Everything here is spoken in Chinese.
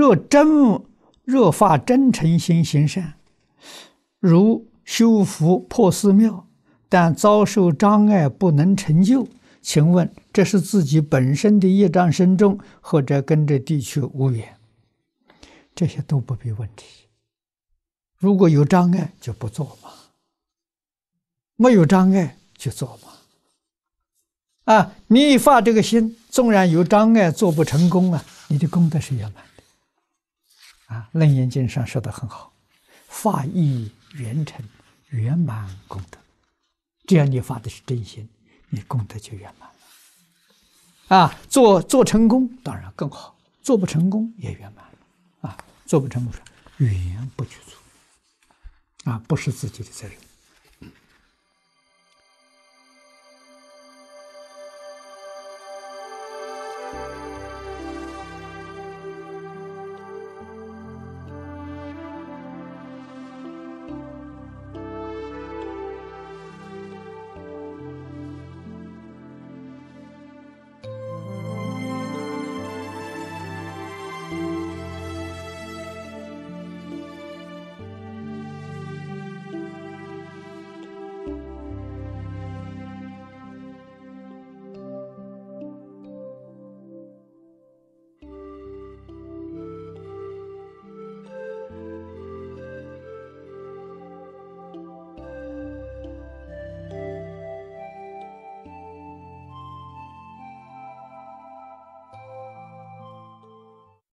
若真若发真诚心行善，如修福破寺庙，但遭受障碍不能成就，请问这是自己本身的业障深重，或者跟这地区无缘？这些都不必问题。如果有障碍，就不做嘛；没有障碍，就做嘛。啊，你一发这个心，纵然有障碍，做不成功啊，你的功德是圆满的。啊，《楞严经》上说的很好：“发意圆成，圆满功德。”只要你发的是真心，你功德就圆满了。啊，做做成功当然更好，做不成功也圆满了。啊，做不成功，语言不去做。啊，不是自己的责任。